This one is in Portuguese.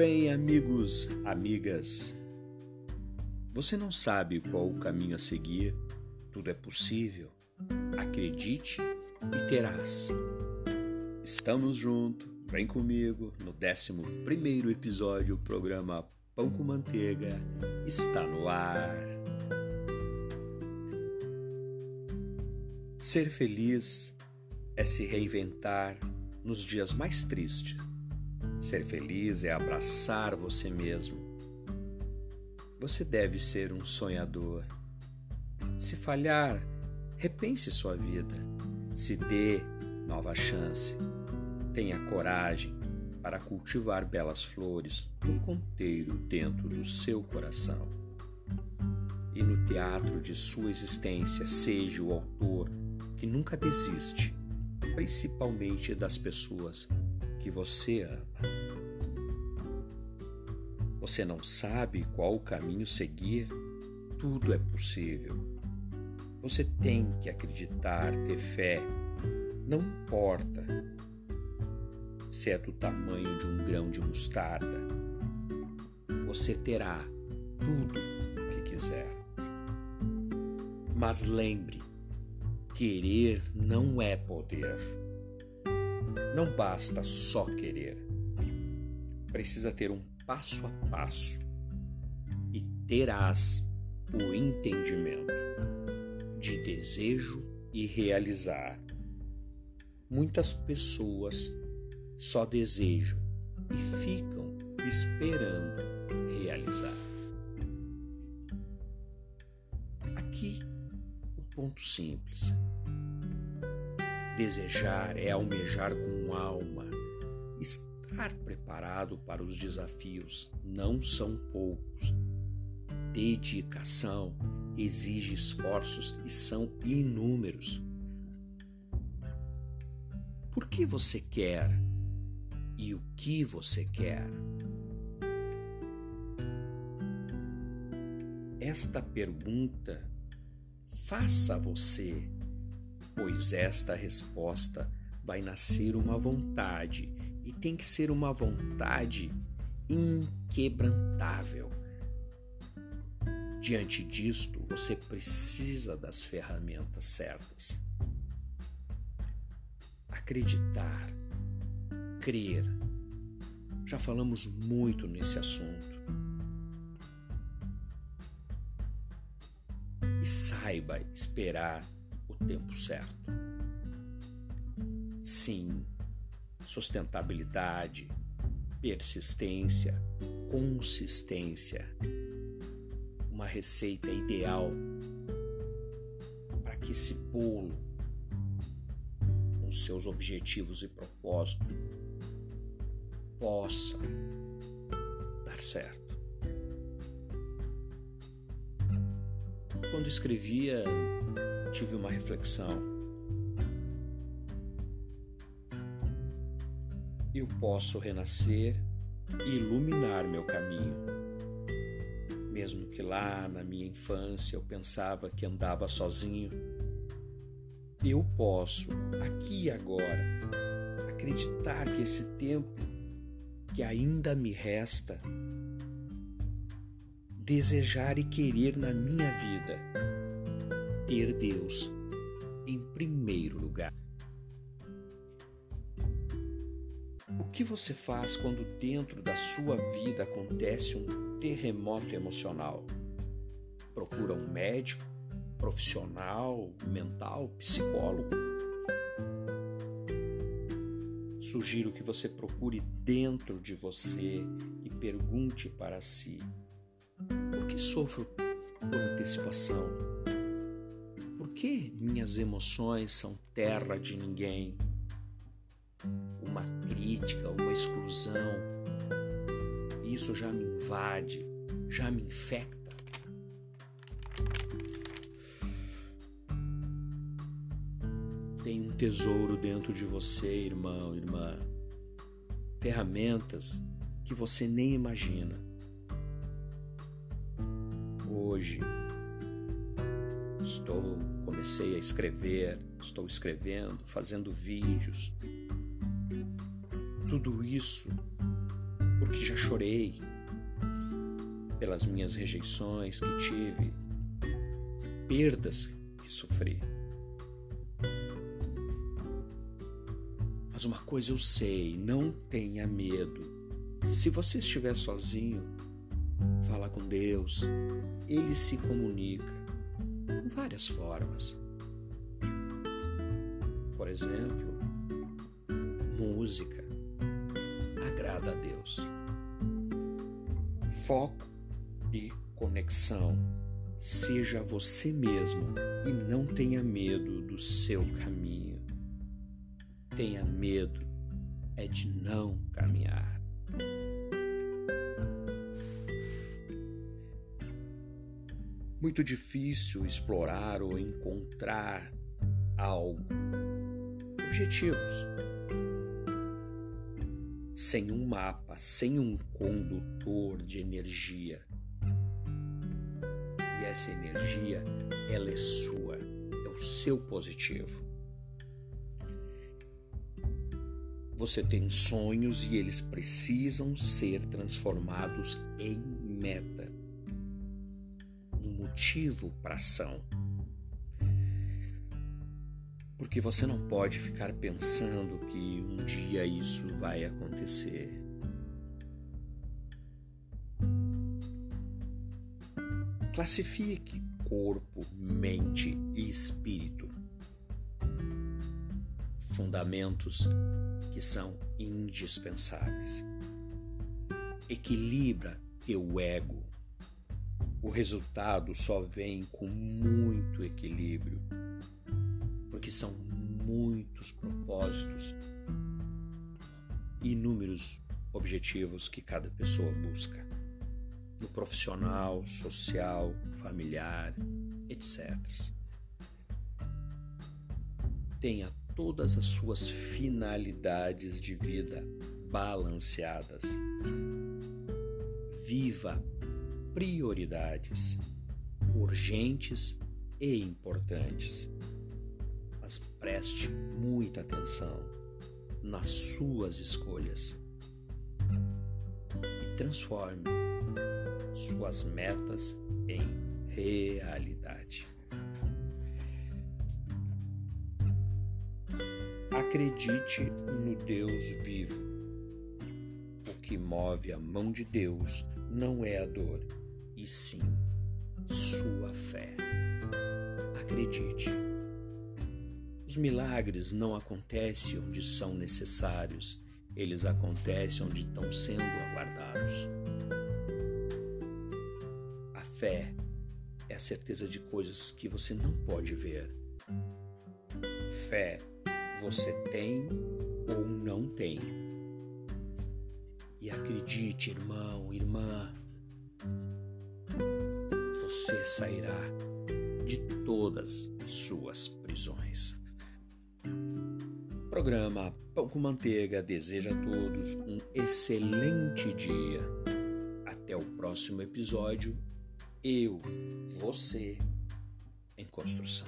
bem, amigos, amigas? Você não sabe qual o caminho a seguir? Tudo é possível. Acredite e terás. Estamos juntos, vem comigo no 11 episódio. O programa Pão com Manteiga está no ar. Ser feliz é se reinventar nos dias mais tristes Ser feliz é abraçar você mesmo. Você deve ser um sonhador. Se falhar, repense sua vida. Se dê nova chance. Tenha coragem para cultivar belas flores no conteiro dentro do seu coração. E no teatro de sua existência, seja o autor que nunca desiste, principalmente das pessoas que você ama. Você não sabe qual o caminho seguir? Tudo é possível. Você tem que acreditar, ter fé. Não importa se é do tamanho de um grão de mostarda. Você terá tudo o que quiser. Mas lembre, querer não é poder. Não basta só querer. Precisa ter um passo a passo e terás o entendimento de desejo e realizar. Muitas pessoas só desejam e ficam esperando realizar. Aqui o ponto simples. Desejar é almejar com alma. Estar preparado para os desafios não são poucos. Dedicação exige esforços e são inúmeros. Por que você quer e o que você quer? Esta pergunta faça você pois esta resposta vai nascer uma vontade e tem que ser uma vontade inquebrantável. Diante disto, você precisa das ferramentas certas. Acreditar, crer. Já falamos muito nesse assunto. E saiba esperar tempo certo. Sim, sustentabilidade, persistência, consistência. Uma receita ideal para que esse bolo, com seus objetivos e propósitos, possa dar certo. Quando escrevia tive uma reflexão. Eu posso renascer e iluminar meu caminho. Mesmo que lá na minha infância eu pensava que andava sozinho, eu posso, aqui e agora, acreditar que esse tempo que ainda me resta, desejar e querer na minha vida ter Deus em primeiro lugar. O que você faz quando dentro da sua vida acontece um terremoto emocional? Procura um médico, profissional, mental, psicólogo? Sugiro que você procure dentro de você e pergunte para si: por que sofro por antecipação? Que minhas emoções são terra de ninguém? Uma crítica, uma exclusão, isso já me invade, já me infecta. Tem um tesouro dentro de você, irmão, irmã. Ferramentas que você nem imagina. Hoje, Estou, comecei a escrever, estou escrevendo, fazendo vídeos. Tudo isso porque já chorei pelas minhas rejeições que tive, perdas que sofri. Mas uma coisa eu sei, não tenha medo. Se você estiver sozinho, fala com Deus. Ele se comunica com várias formas. Por exemplo, música agrada a Deus. Foco e conexão. Seja você mesmo e não tenha medo do seu caminho. Tenha medo é de não caminhar. Muito difícil explorar ou encontrar algo. Objetivos. Sem um mapa, sem um condutor de energia. E essa energia, ela é sua, é o seu positivo. Você tem sonhos e eles precisam ser transformados em meta motivo para ação. Porque você não pode ficar pensando que um dia isso vai acontecer. Classifique corpo, mente e espírito. Fundamentos que são indispensáveis. Equilibra teu ego o resultado só vem com muito equilíbrio, porque são muitos propósitos inúmeros objetivos que cada pessoa busca no profissional, social, familiar, etc. Tenha todas as suas finalidades de vida balanceadas. Viva prioridades urgentes e importantes. Mas preste muita atenção nas suas escolhas e transforme suas metas em realidade. Acredite no Deus vivo. O que move a mão de Deus não é a dor, e sim sua fé. Acredite. Os milagres não acontecem onde são necessários, eles acontecem onde estão sendo aguardados. A fé é a certeza de coisas que você não pode ver. Fé você tem ou não tem. E acredite, irmão, irmã, sairá de todas suas prisões. Programa Pão com Manteiga deseja a todos um excelente dia. Até o próximo episódio. Eu, você, em construção.